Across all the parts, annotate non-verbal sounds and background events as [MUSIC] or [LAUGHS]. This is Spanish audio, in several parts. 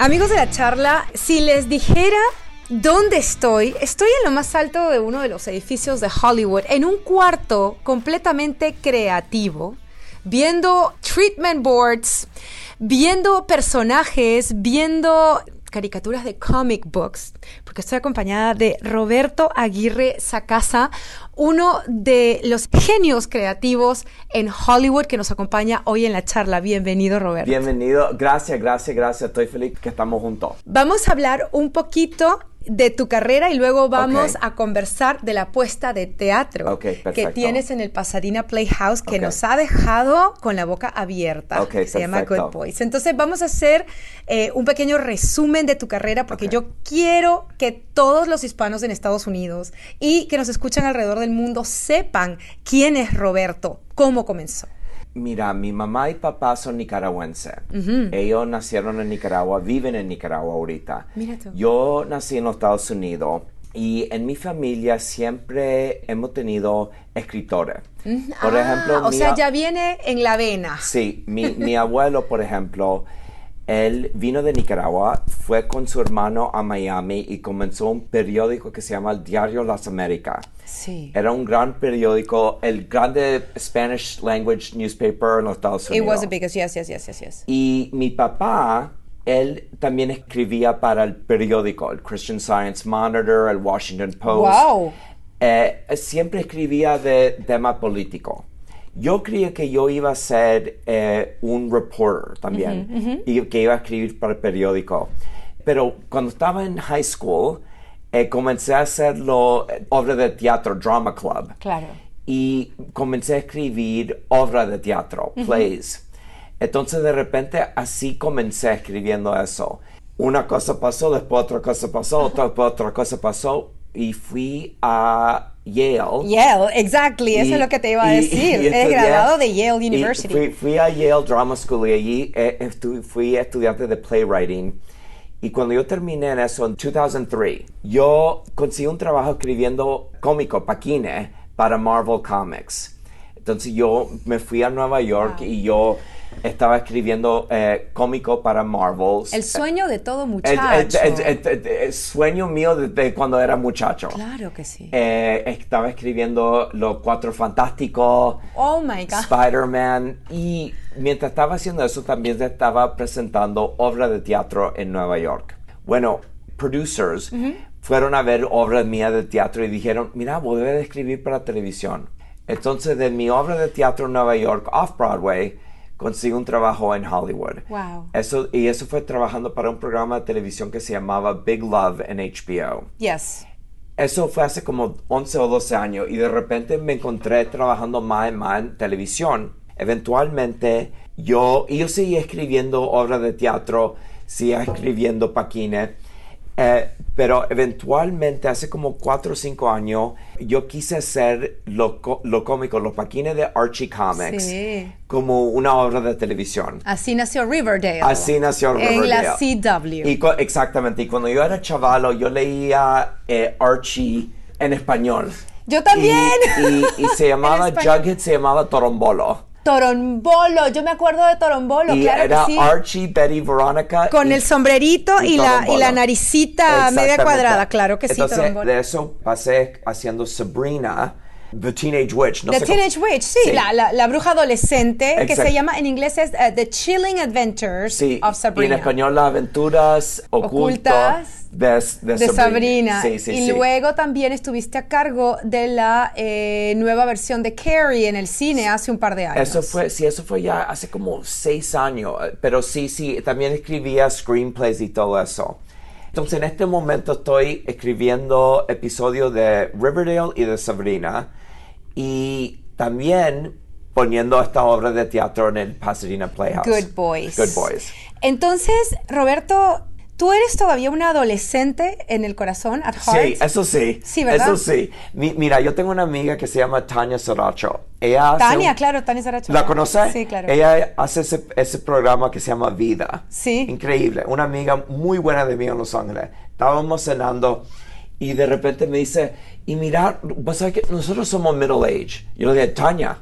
Amigos de la charla, si les dijera dónde estoy, estoy en lo más alto de uno de los edificios de Hollywood, en un cuarto completamente creativo, viendo treatment boards, viendo personajes, viendo caricaturas de comic books, porque estoy acompañada de Roberto Aguirre Sacasa, uno de los genios creativos en Hollywood que nos acompaña hoy en la charla. Bienvenido, Roberto. Bienvenido, gracias, gracias, gracias. Estoy feliz que estamos juntos. Vamos a hablar un poquito de tu carrera y luego vamos a conversar de la puesta de teatro que tienes en el Pasadena Playhouse que nos ha dejado con la boca abierta. Que se llama. Good Boys. Entonces vamos a hacer eh, un pequeño resumen de tu carrera porque yo quiero que todos los hispanos en Estados Unidos y que nos escuchan alrededor del mundo sepan quién es Roberto, cómo comenzó. Mira, mi mamá y papá son nicaragüenses. Ellos nacieron en Nicaragua, viven en Nicaragua ahorita. Mira tú. Yo nací en los Estados Unidos y en mi familia siempre hemos tenido escritores. Por Ah, ejemplo, o mi sea, ya viene en la vena. Sí, mi, mi abuelo, por ejemplo, él vino de Nicaragua, fue con su hermano a Miami y comenzó un periódico que se llama el Diario Las Américas. Sí. Era un gran periódico, el grande Spanish language newspaper en los Estados It Unidos. was a biggest, yes, yes, yes, yes, yes. Y mi papá, él también escribía para el periódico, el Christian Science Monitor, el Washington Post. Wow. Eh, siempre escribía de tema político. Yo creía que yo iba a ser eh, un reporter también y que iba a escribir para el periódico. Pero cuando estaba en high school, eh, comencé a hacerlo eh, obra de teatro, drama club Claro. y comencé a escribir obra de teatro, plays. Entonces de repente así comencé escribiendo eso. Una cosa pasó, después otra cosa pasó, otra, después otra cosa pasó y fui a Yale. Yale, exactly, eso Y- es lo que te iba a [LAUGHS] decir. estudié- graduado de Yale University. Fui, fui a Yale Drama School y allí eh, estu- fui estudiante de playwriting. Y cuando yo terminé en eso en 2003, yo conseguí un trabajo escribiendo cómico, paquine, para Marvel Comics. Entonces yo me fui a Nueva York Wow. y yo estaba escribiendo eh, cómico para Marvel. El sueño de todo muchacho. el- el- el- el sueño mío desde cuando era muchacho. Claro que sí. Eh, estaba escribiendo Los Cuatro Fantásticos, oh my God. Spider-Man y mientras estaba haciendo eso también estaba presentando obra de teatro en Nueva York. Bueno, producers fueron a ver obras mías de teatro y dijeron, mira, debes de escribir para televisión. Entonces de mi obra de teatro en Nueva York, off-Broadway, conseguí un trabajo en Hollywood. Wow. Eso, y eso fue trabajando para un programa de televisión que se llamaba Big Love en HBO. Yes. Eso fue hace como 11 o 12 años y de repente me encontré trabajando más y más en televisión. Eventualmente yo, yo seguía escribiendo obras de teatro, seguía escribiendo paquines, eh, pero eventualmente hace como 4 o 5 años yo quise hacer lo, lo cómico, los paquines de Archie Comics, Sí. como una obra de televisión. Así nació Riverdale. Así nació En la Riverdale. CW. Y exactamente. Y cuando yo era chavalo, yo leía eh, Archie en español. Yo también. Y, y- y se [LAUGHS] llamaba. Jughead se llamaba Torombolo. Torombolo, yo me acuerdo de Torombolo, y claro era que sí. Archie, Betty, Veronica. Con y- el sombrerito y, y la, y la naricita media cuadrada, claro que sí, Entonces, Torombolo. de eso pasé haciendo Sabrina, The Teenage Witch. No The sé cómo- Teenage Witch, sí, Sí. La, la, la bruja adolescente que se llama en inglés es uh, The Chilling Adventures Sí, of y en Sabrina. español las aventuras ocultas, Ocultas de, de de Sabrina. Sí, sí, y sí. luego también estuviste a cargo de la eh, nueva versión de Carrie en el cine hace un par de años. Eso fue, sí, eso fue ya hace como seis años, eh, pero sí, sí, también escribía screenplays y todo eso. Entonces en este momento estoy escribiendo episodios de Riverdale y de Sabrina y también poniendo esta obra de teatro en el Pasadena Playhouse. Good Boys. Good Boys. Entonces, Roberto, ¿tú eres todavía un adolescente en el corazón, at heart? Sí, eso sí. Sí, ¿verdad? Eso sí. Mi- mira, yo tengo una amiga que se llama Tania Saracho. Ella Tania, un- claro, Tania Saracho. ¿La conoces? Sí, claro. Ella hace ese, ese programa que se llama Vida. Sí. Increíble. Una amiga muy buena de mí en Los Ángeles. Estábamos cenando y de repente me dice, y mira, vos sabés que nosotros somos middle age. Yo le dije, Tania,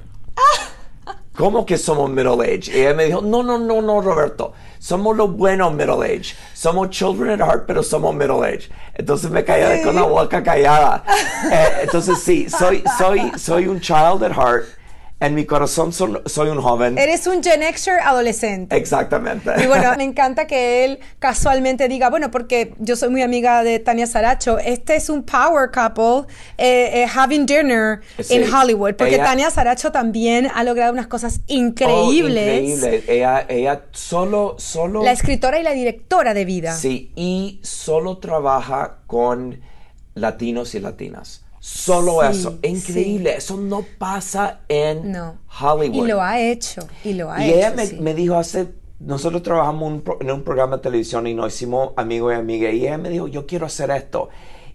¿cómo que somos middle age? Y ella me dijo, no, no, no, no, Roberto, somos los buenos middle age. Somos children at heart, pero somos middle age. Entonces me caía con la boca callada. Eh, entonces sí, soy, soy, soy un child at heart. En mi corazón son- soy un joven. Eres un Gen Xer adolescente. Exactamente. Y bueno, me [LAUGHS] encanta que él casualmente diga, bueno, porque yo soy muy amiga de Tania Saracho, este es un power couple eh, eh, having dinner Sí. in Hollywood, porque Ella- Tania Saracho también ha logrado unas cosas Oh, increíbles. increíble. Ella, ella solo, solo. La escritora y la directora de vida. Sí, y solo trabaja con latinos y latinas. Solo Sí, eso. Increíble. Eso no pasa en No. Hollywood. Y lo ha hecho, y lo ha Y hecho. ella me, sí. me dijo hace, nosotros trabajamos un pro- en un programa de televisión y nos hicimos amigos y amigas y ella me dijo, yo quiero hacer esto.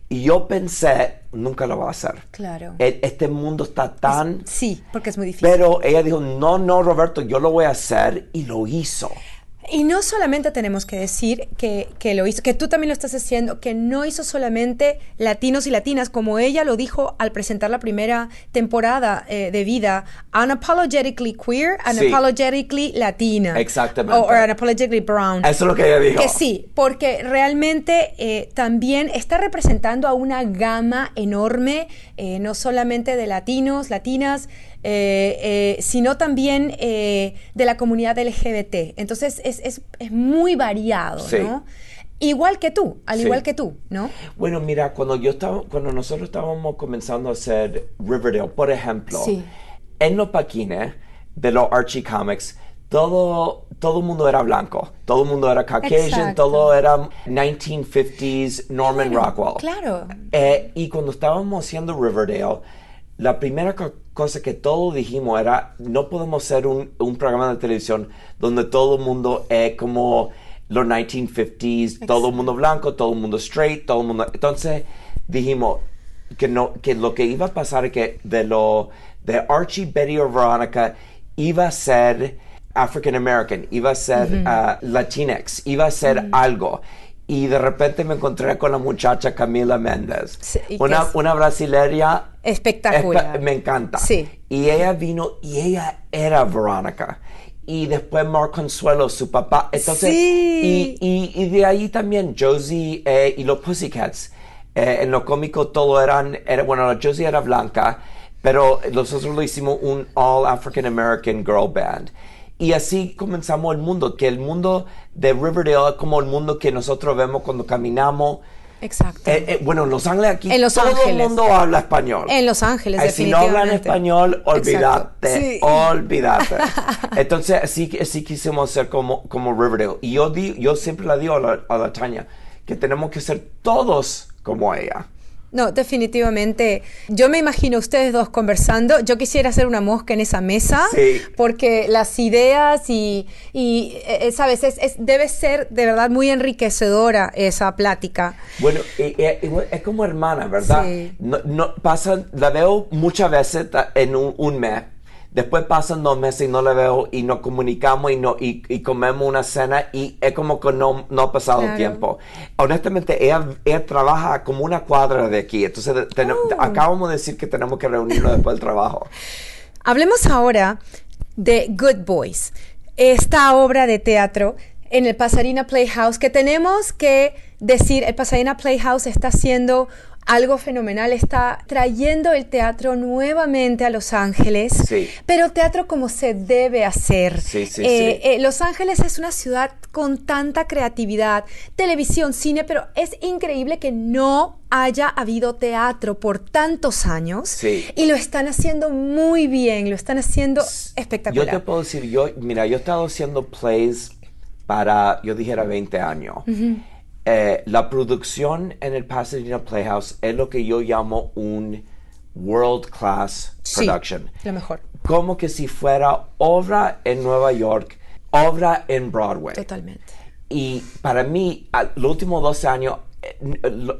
Y yo pensé, nunca lo va a hacer. Claro. E- Este mundo está tan... Sí, porque es muy difícil. Pero ella dijo, no, no, Roberto, yo lo voy a hacer y lo hizo. Y no solamente tenemos que decir que, que lo hizo, que tú también lo estás haciendo, que no hizo solamente latinos y latinas, como ella lo dijo al presentar la primera temporada eh, de vida, unapologetically queer, unapologetically latina. Exactamente. O or unapologetically brown. Eso es lo que ella dijo. Que sí, porque realmente eh, también está representando a una gama enorme, eh, no solamente de latinos, latinas, eh, eh, sino también eh, de la comunidad LGBT. Entonces es, es- es muy variado, Sí. ¿no? Igual que tú, al Sí. igual que tú, ¿no? Bueno, mira, cuando yo estaba, cuando nosotros estábamos comenzando a hacer Riverdale, por ejemplo, Sí. en los paquines de los Archie Comics, todo, todo el mundo era blanco, todo el mundo era Caucasian, Exacto. todo era 1950s Norman Claro, Rockwell. claro. Eh, y cuando estábamos haciendo Riverdale, la primera co- cosa que todos dijimos era, no podemos hacer un, un programa de televisión donde todo el mundo es como los 1950s, todo el mundo blanco, todo el mundo straight, todo el mundo... Entonces dijimos que, no, que lo que iba a pasar es que de, lo, de Archie, Betty o Veronica iba a ser African American, iba a ser ah, Latinx, iba a ser algo. Y de repente me encontré con la muchacha Camila Méndez, Sí, una, una brasileña Espectacular. espe- me encanta. Sí. Y ella vino y ella era Verónica. Y después Mark Consuelo, su papá. Entonces, Sí. y, y, y de ahí también Josie eh, y los Pussycats. Eh, en lo cómico todo eran, era, bueno, Josie era blanca, pero nosotros lo hicimos un All African American Girl Band. Y así comenzamos el mundo, que el mundo de Riverdale es como el mundo que nosotros vemos cuando caminamos. Exacto. Eh, eh, bueno, en Los Ángeles aquí En Los todo Ángeles. el mundo habla español. En Los Ángeles, Eh, Si no hablan español, olvídate. Sí. olvídate. [LAUGHS] Entonces, así, así quisimos ser como, como Riverdale. Y yo, di, yo siempre le digo a la, a la Tania que tenemos que ser todos como ella. No, definitivamente. Yo me imagino ustedes dos conversando. Yo quisiera hacer una mosca en esa mesa. Sí. Porque las ideas y, y, eh, sabes, es, es- debe ser de verdad muy enriquecedora esa plática. Bueno, es como hermana, ¿verdad? Sí. No, no, pasan, la veo muchas veces en un, un mes. Después pasan dos meses y no la veo y nos comunicamos y, no, y, y comemos una cena y es como que no, no ha pasado Claro. tiempo. Honestamente, ella, ella trabaja como una cuadra de aquí. Entonces, ten- Oh. acabamos de decir que tenemos que reunirnos [LAUGHS] después del trabajo. Hablemos ahora de Good Boys, esta obra de teatro en el Pasadena Playhouse que tenemos que decir, el Pasadena Playhouse está haciendo algo fenomenal, está trayendo el teatro nuevamente a Los Ángeles, Sí. pero teatro como se debe hacer. Sí, sí, Eh, sí. eh, Los Ángeles es una ciudad con tanta creatividad, televisión, cine, pero es increíble que no haya habido teatro por tantos años Sí. y lo están haciendo muy bien, lo están haciendo Yo espectacular. te puedo decir, yo, mira, yo he estado haciendo plays para, yo dijera, 20 años. Eh, la producción en el Pasadena Playhouse es lo que yo llamo un world class Sí, production. lo mejor. Como que si fuera obra en Nueva York, obra en Broadway. Totalmente. Y para mí, los últimos 12 años, eh,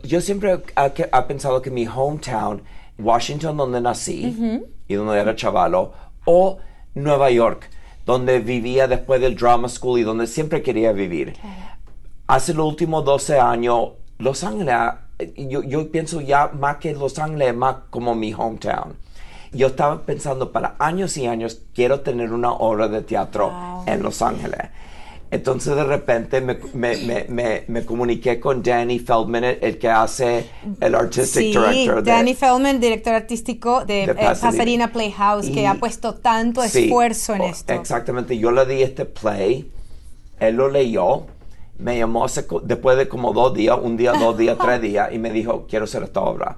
yo siempre he pensado que mi hometown, Washington, donde nací y donde era chavalo, o Nueva York, donde vivía después del drama school y donde siempre quería vivir. Hace los últimos 12 años, Los Ángeles, yo, yo pienso ya más que Los Ángeles, más como mi hometown. Yo estaba pensando para años y años, quiero tener una obra de teatro Wow. en Los Ángeles. Entonces de repente me, me, me, me, comuniqué con Danny Feldman, el, que hace el artistic Sí, director de, Danny Feldman, director artístico de, de eh, Pasadena. Pasadena Playhouse, que Y- ha puesto tanto Sí, esfuerzo en esto. Exactamente, yo le di este play, él lo leyó, me llamó después de como dos días, un día, dos días, tres [LAUGHS] días, y me dijo, quiero hacer esta obra.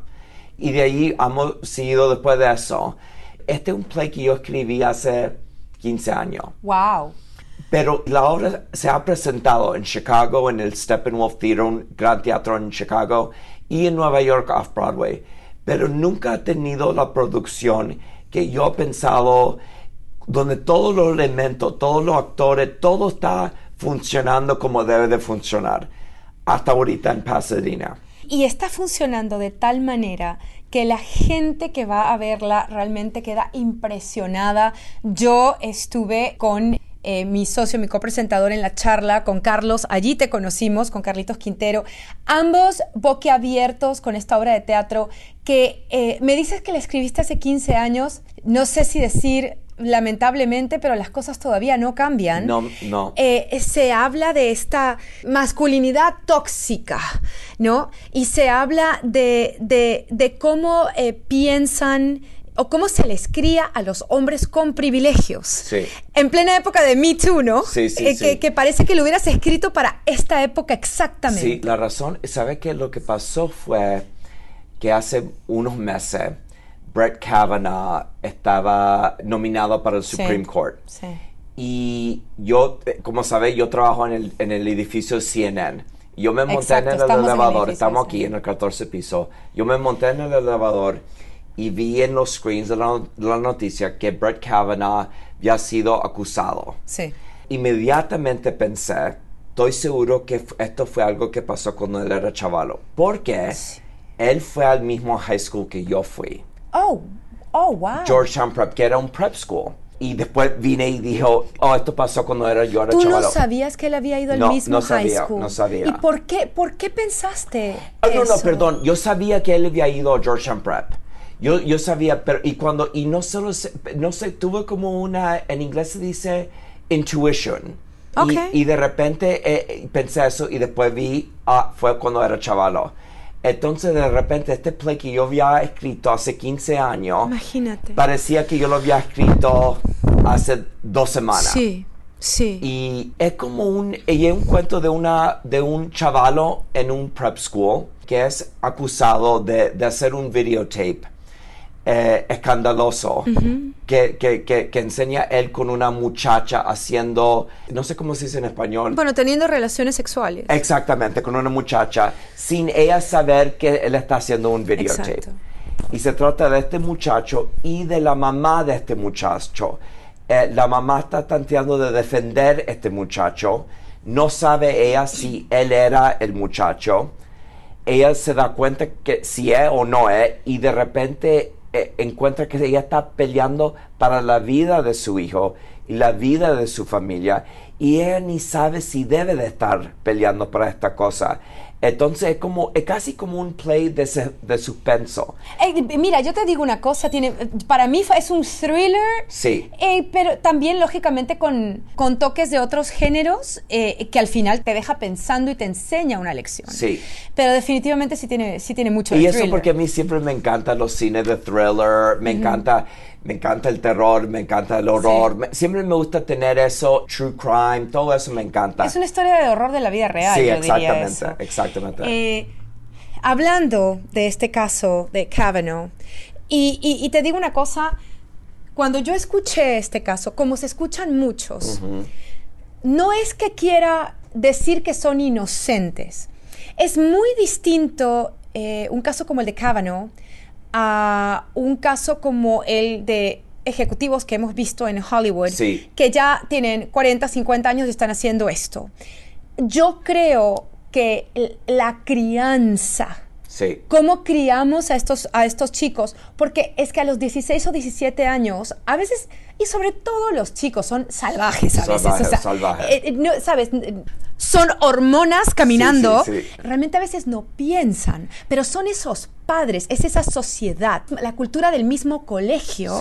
Y de ahí hemos seguido después de eso. Este es un play que yo escribí hace 15 años. Wow. Pero la obra se ha presentado en Chicago, en el Steppenwolf Theater, un gran teatro en Chicago, y en Nueva York Off-Broadway. Pero nunca ha tenido la producción que yo he pensado, donde todos los elementos, todos los actores, todo está funcionando como debe de funcionar. Hasta ahorita en Pasadena. Y está funcionando de tal manera que la gente que va a verla realmente queda impresionada. Yo estuve con eh, mi socio, mi copresentador en la charla con Carlos, allí te conocimos, con Carlitos Quintero, ambos boquiabiertos con esta obra de teatro que eh, me dices que la escribiste hace 15 años, no sé si decir lamentablemente, pero las cosas todavía no cambian No, no. eh, se habla de esta masculinidad tóxica, ¿no? Y se habla de, de- de cómo eh, piensan o cómo se les cría a los hombres con privilegios. Sí. En plena época de Me Too, ¿no? Sí, sí, Eh, sí. Que, que parece que lo hubieras escrito para esta época exactamente. Sí, la razón, ¿sabe qué? Lo que pasó fue que hace unos meses Brett Kavanaugh estaba nominado para el Sí. Supreme Court. Sí. Y yo, eh, como sabéis, yo trabajo en el, en el edificio CNN. Yo me monté Exacto, en el elevador, estamos aquí en el 14 piso. Yo me monté en el elevador y vi en los screens de la, la noticia que Brett Kavanaugh había sido acusado. Sí. Inmediatamente pensé, estoy seguro que esto fue algo que pasó cuando él era chavalo. Porque él fue al mismo high school que yo fui. Oh, oh, wow. Georgetown Prep, que era un prep school. Y después vine y dijo, oh, esto pasó cuando era yo era ¿Tú no chavalo. sabías que él había ido al No, mismo no high sabía, school? no sabía. ¿Y por qué, por qué pensaste Ah, no, no, eso? perdón. Yo sabía que él había ido a Georgetown Prep. Yo, yo sabía, pero y cuando, y no solo, no sé, tuve como una, en inglés se dice intuition. Y- Ok. Y, de repente eh, pensé eso y después vi, ah, fue cuando era chavalo. Entonces de repente este play que yo había escrito hace 15 años, Imagínate. parecía que yo lo había escrito hace dos semanas. Sí, sí. Y es como un, y es un cuento de, una, de un chavalo en un prep school que es acusado de, de hacer un videotape eh, escandaloso que, que, que, que enseña él con una muchacha haciendo, no sé cómo se dice en español. Bueno, teniendo relaciones sexuales. Exactamente, con una muchacha, sin ella saber que él está haciendo un videotape. Exacto. Y se trata de este muchacho y de la mamá de este muchacho. Eh, la mamá está tratando de defender este muchacho. No sabe ella si él era el muchacho. Ella se da cuenta que si es o no es y de repente eh, encuentra que ella está peleando para la vida de su hijo y la vida de su familia y ella ni sabe si debe de estar peleando para esta cosa. Entonces es como es casi como un play de, se- de suspenso. Eh, mira, yo te digo una cosa, tiene, para mí es un thriller, Sí. eh, pero también lógicamente con, con toques de otros géneros eh, que al final te deja pensando y te enseña una lección. Sí. Pero definitivamente sí tiene, sí tiene mucho Y de eso thriller. porque a mí siempre me encantan los cines de thriller, me encanta, me encanta el terror, me encanta el horror, Sí. me- siempre me gusta tener eso, true crime, todo eso me encanta. Es una historia de horror de la vida real, sí, yo diría exactamente, eso. exactamente. Eh, hablando de este caso de Kavanaugh, y, y- y te digo una cosa, cuando yo escuché este caso, como se escuchan muchos, no es que quiera decir que son inocentes. Es muy distinto eh, un caso como el de Kavanaugh a un caso como el de ejecutivos que hemos visto en Hollywood, Sí. que ya tienen 40, 50 años y están haciendo esto. Yo creo que la crianza, sí, cómo criamos a estos, a estos chicos, porque es que a los 16 o 17 años, a veces, y sobre todo los chicos, son salvajes a veces. O sea, salvajes. eh, eh, no, ¿Sabes? son hormonas caminando, Sí, sí, sí. realmente a veces no piensan, pero son esos padres, es esa sociedad, la cultura del mismo colegio,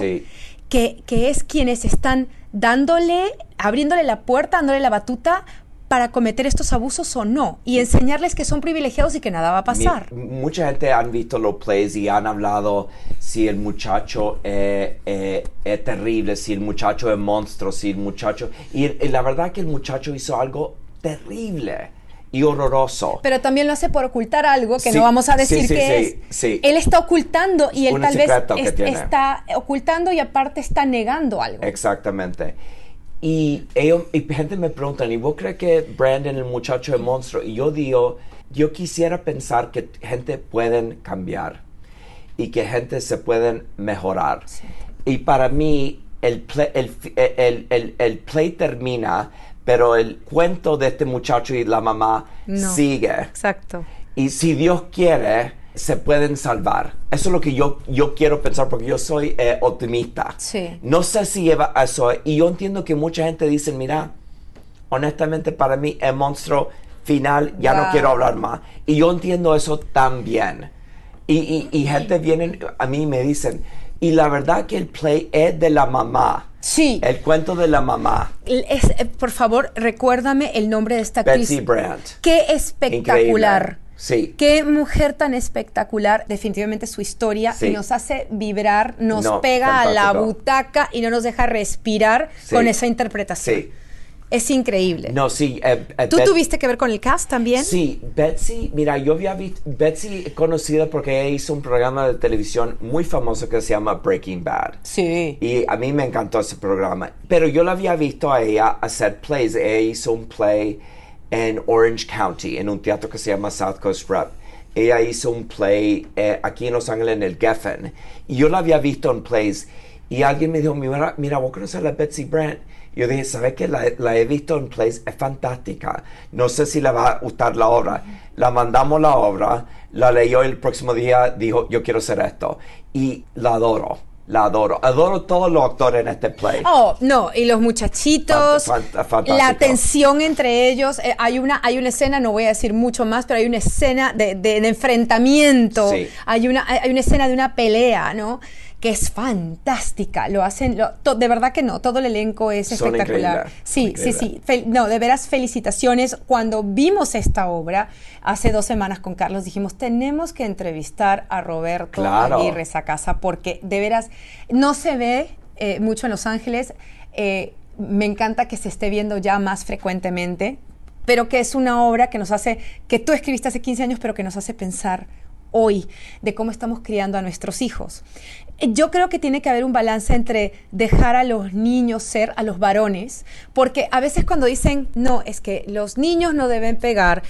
que, que es quienes están dándole, abriéndole la puerta, dándole la batuta para cometer estos abusos o no, y enseñarles que son privilegiados y que nada va a pasar. Mi- mucha gente han visto los plays y han hablado si el muchacho eh, eh, es terrible, si el muchacho es monstruo, si el muchacho... Y, y la verdad que el muchacho hizo algo terrible y horroroso. Pero también lo hace por ocultar algo que Sí, no vamos a decir sí, que sí, es. sí. Él está ocultando y él tal vez que es- está ocultando y aparte está negando algo. Exactamente. Y, ellos, y gente me preguntan, ¿y vos crees que Brandon, el muchacho, es monstruo? Y yo digo, yo quisiera pensar que gente pueden cambiar y que gente se pueden mejorar. Y para mí, el play, el, fi- el, el- el play termina, pero el cuento de este muchacho y la mamá No. sigue. Exacto. Y si Dios quiere, se pueden salvar. Eso es lo que yo, yo quiero pensar porque yo soy eh, optimista. Sí. No sé si lleva a eso. Y yo entiendo que mucha gente dice, mira, honestamente para mí el monstruo final ya no quiero hablar más. Y yo entiendo eso también. Y, y, y gente viene a mí y me dicen, y la verdad que el play es de la mamá. Sí. El cuento de la mamá. Es, eh, por favor, recuérdame el nombre de esta actriz. Betsy Brandt. Qué espectacular. Increíble. Sí. Qué mujer tan espectacular, definitivamente su historia, Sí. nos hace vibrar, nos No, pega a la butaca y no nos deja respirar Sí. con esa interpretación. Sí. Es increíble. No, sí. eh, eh, ¿Tú Bet- tuviste que ver con el cast también? Sí, Betsy, mira, yo había visto, Betsy conocida porque ella hizo un programa de televisión muy famoso que se llama Breaking Bad. Sí. Y a mí me encantó ese programa. Pero yo la había visto a ella hacer plays. Ella hizo un play en Orange County, en un teatro que se llama South Coast Rep. Ella hizo un play eh, aquí en Los Ángeles, en el Geffen. Y yo la había visto en plays. Y alguien me dijo, mira, mira vos conoces a la Betsy Brandt. Yo dije, ¿sabes qué? La, la he visto en plays, es fantástica. No sé si le va a gustar la obra. La mandamos la obra, la leyó el próximo día, dijo, yo quiero hacer esto. Y la adoro, la adoro. Adoro todos los actores en este play. Oh, no, y los muchachitos, Fant- fant- fantástico. la tensión entre ellos, eh, hay, una, hay una escena, no voy a decir mucho más, pero hay una escena de, de- de enfrentamiento, Sí. hay, una, hay una escena de una pelea, ¿no? Que es fantástica, lo hacen, lo- to- de verdad que no, todo el elenco es Son espectacular. Sí, sí, sí, Fel- no, de veras felicitaciones. Cuando vimos esta obra hace dos semanas con Carlos, dijimos, tenemos que entrevistar a Roberto Claro. Aguirre esa casa porque de veras no se ve eh, mucho en Los Ángeles. eh, me encanta que se esté viendo ya más frecuentemente, pero que es una obra que nos hace, que tú escribiste hace 15 años, pero que nos hace pensar hoy de cómo estamos criando a nuestros hijos. Yo creo que tiene que haber un balance entre dejar a los niños ser a los varones, porque a veces cuando dicen, no, es que los niños no deben pegar,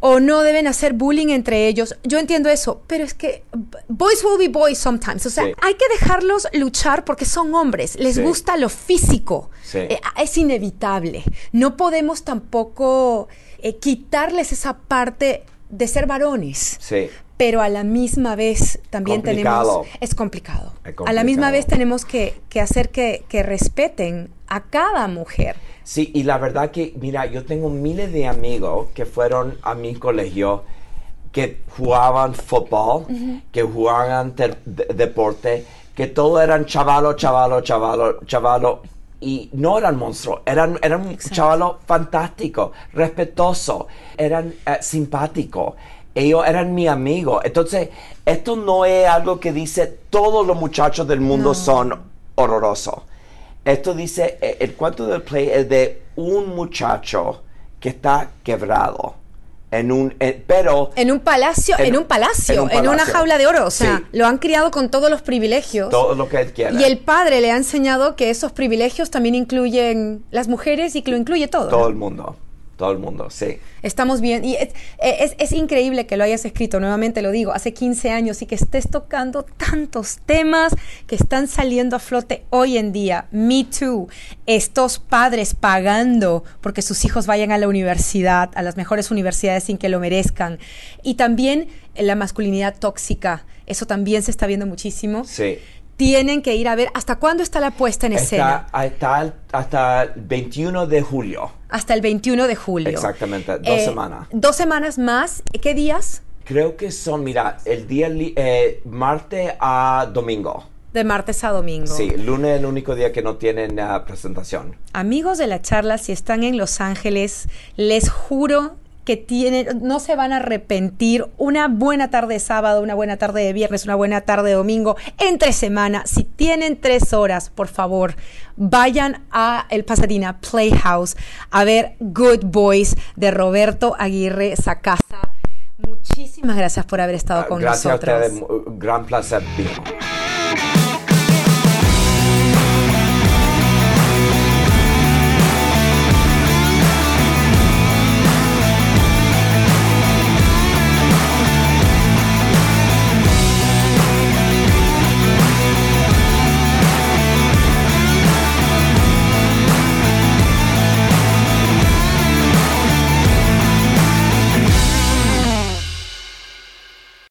o no deben hacer bullying entre ellos. Yo entiendo eso, pero es que boys will be boys sometimes. O sea, Sí. hay que dejarlos luchar porque son hombres, les Sí. gusta lo físico. Sí. Eh, es inevitable. No podemos tampoco eh, quitarles esa parte de ser varones. Sí. Pero a la misma vez también Complicado. tenemos... Es complicado. Es A la misma complicado. vez tenemos que, que hacer que, que respeten a cada mujer. Sí, y la verdad que, mira, yo tengo miles de amigos que fueron a mi colegio que jugaban fútbol, que jugaban ter- de- deporte, que todos eran chavalo, chavalo, chavalo, chavalo, y no eran monstruos, eran, eran chavalos fantásticos, respetuosos, eran eh, simpáticos. Ellos eran mi amigo. Entonces, esto no es algo que dice todos los muchachos del mundo No. son horrorosos. Esto dice, eh, el cuento del play es de un muchacho que está quebrado. En un, eh, pero En un palacio, en, En- un palacio, en en, un una jaula de oro. O sea, Sí. lo han criado con todos los privilegios. todo lo que él quiere. Y el padre le ha enseñado que esos privilegios también incluyen las mujeres y que lo incluye todo. todo ¿no? el mundo. Todo el mundo, sí. Estamos bien. Y es, es- es increíble que lo hayas escrito, nuevamente lo digo, hace 15 años y que estés tocando tantos temas que están saliendo a flote hoy en día. Me Too. Estos padres pagando porque sus hijos vayan a la universidad, a las mejores universidades sin que lo merezcan. Y también la masculinidad tóxica. Eso también se está viendo muchísimo. Sí. tienen que ir a ver. ¿Hasta cuándo está la puesta en escena? Está hasta el 21 de julio. Hasta el 21 de julio. Exactamente, dos Eh, semanas. Dos semanas más. ¿Qué días? Creo que son, mira, el día eh, martes a domingo. De martes a domingo. Sí, lunes es el único día que no tienen ah, presentación. Amigos de la charla, si están en Los Ángeles, les juro que tienen, no se van a arrepentir. Una buena tarde de sábado, una buena tarde de viernes, una buena tarde de domingo, entre semana. Si tienen tres horas, por favor, vayan a el Pasadena Playhouse a ver Good Boys de Roberto Aguirre Sacasa. Muchísimas gracias por haber estado con Gracias nosotros. a ustedes, mu- gran placer.